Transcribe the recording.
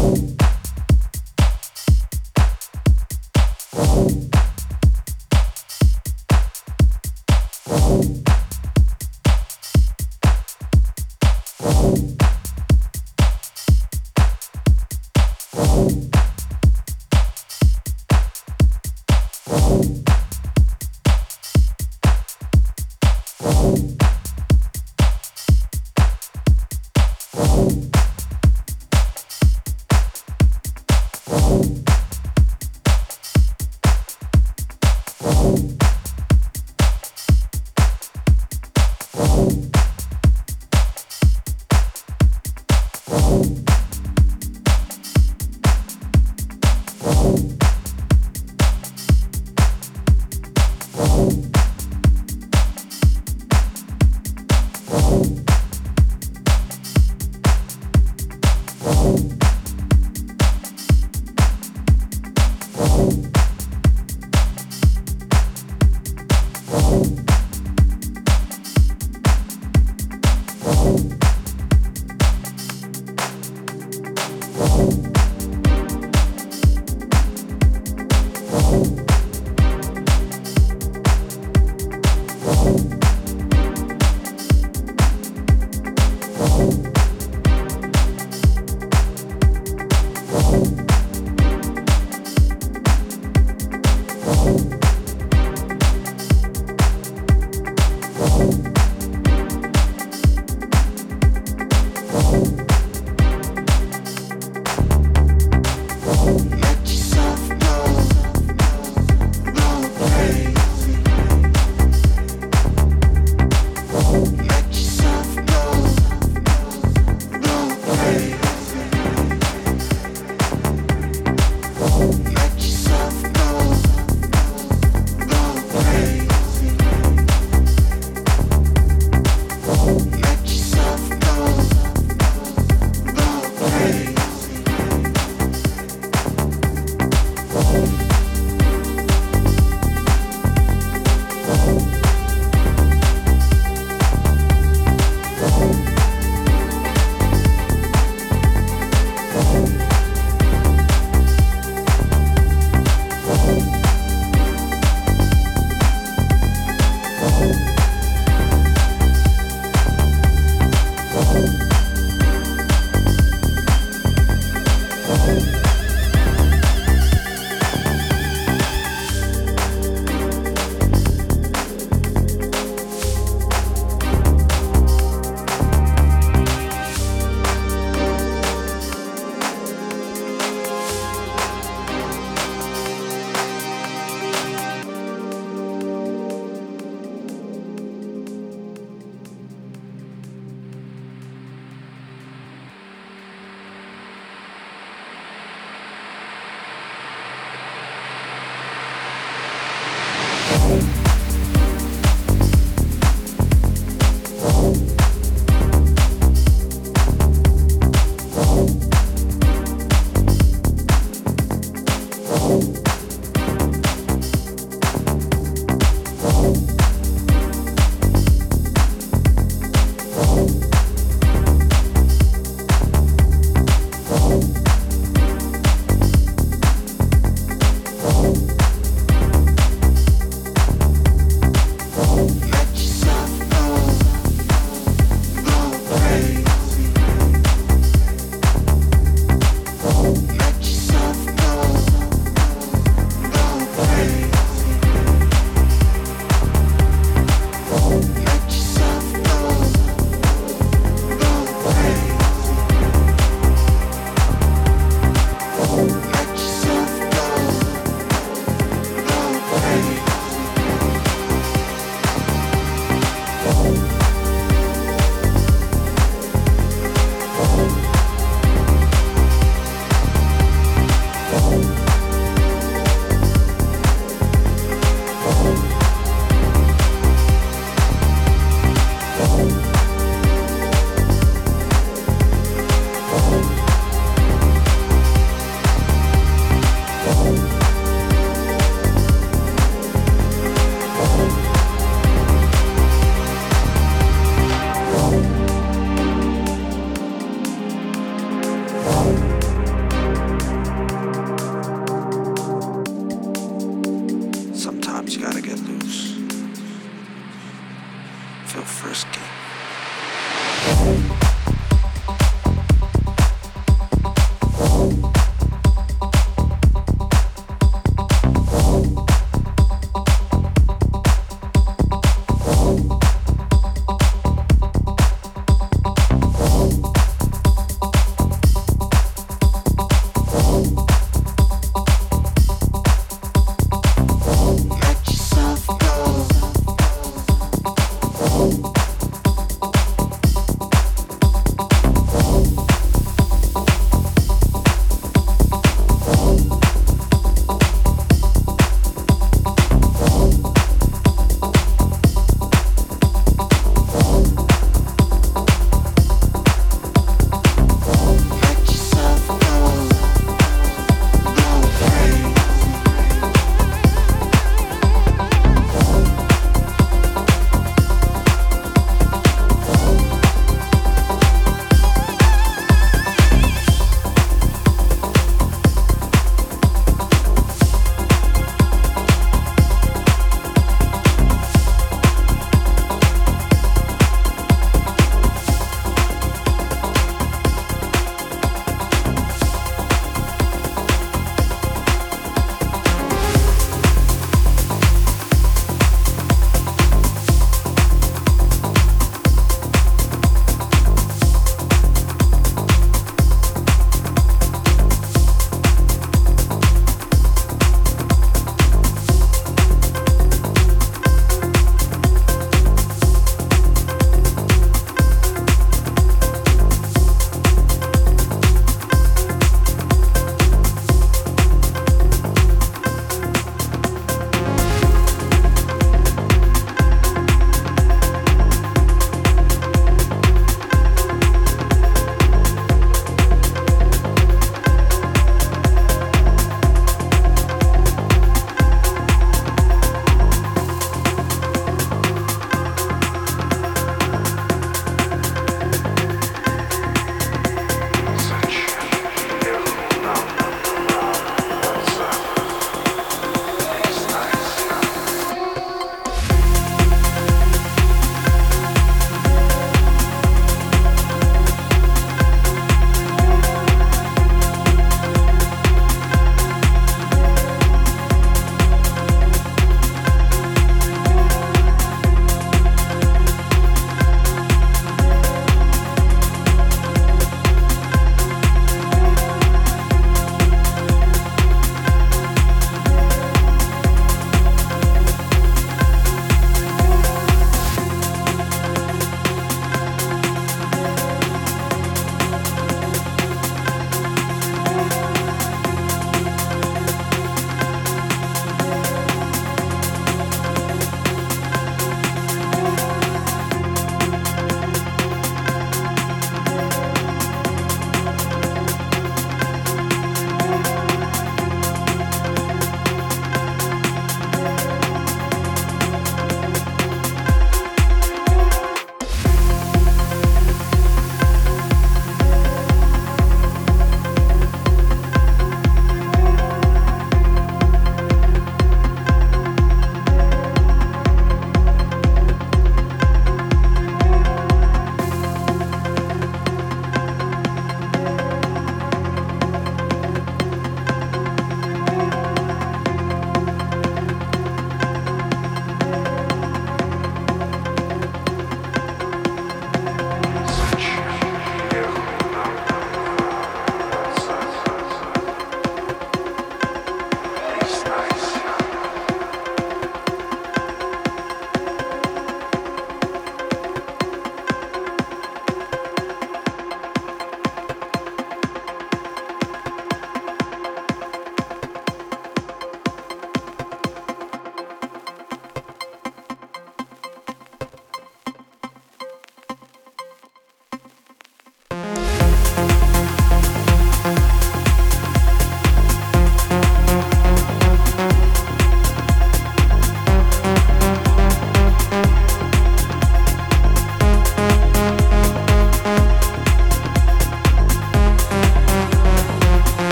you